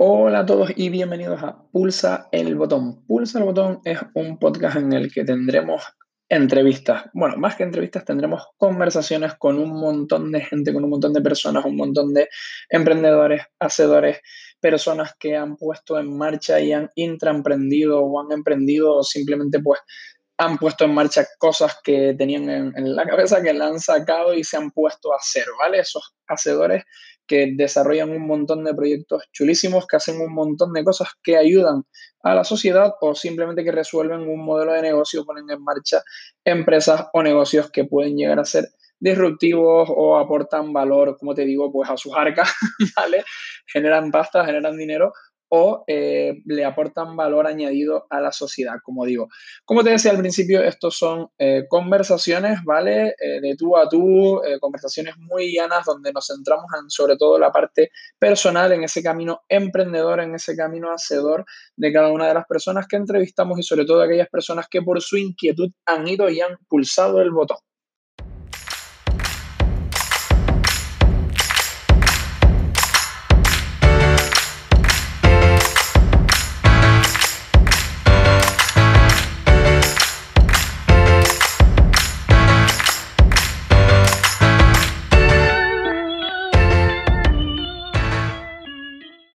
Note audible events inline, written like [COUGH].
Hola a todos y bienvenidos a Pulsa el Botón. Pulsa el Botón es un podcast en el que tendremos entrevistas. Bueno, más que entrevistas, tendremos conversaciones con un montón de gente, con un montón de personas, un montón de emprendedores, hacedores, personas que han puesto en marcha y han intraemprendido o han emprendido o simplemente pues han puesto en marcha cosas que tenían en, en, la cabeza, que la han sacado y se han puesto a hacer, ¿vale? Esos hacedores que desarrollan un montón de proyectos chulísimos, que hacen un montón de cosas que ayudan a la sociedad o simplemente que resuelven un modelo de negocio, ponen en marcha empresas o negocios que pueden llegar a ser disruptivos o aportan valor, como te digo, pues a sus arcas, [LAUGHS] ¿vale? Generan pasta, generan dinero o eh, le aportan valor añadido a la sociedad, como digo. Como te decía al principio, estos son eh, conversaciones, ¿vale? Eh, de tú a tú, conversaciones muy llanas donde nos centramos en sobre todo la parte personal, en ese camino emprendedor, en ese camino hacedor de cada una de las personas que entrevistamos y sobre todo aquellas personas que por su inquietud han ido y han pulsado el botón.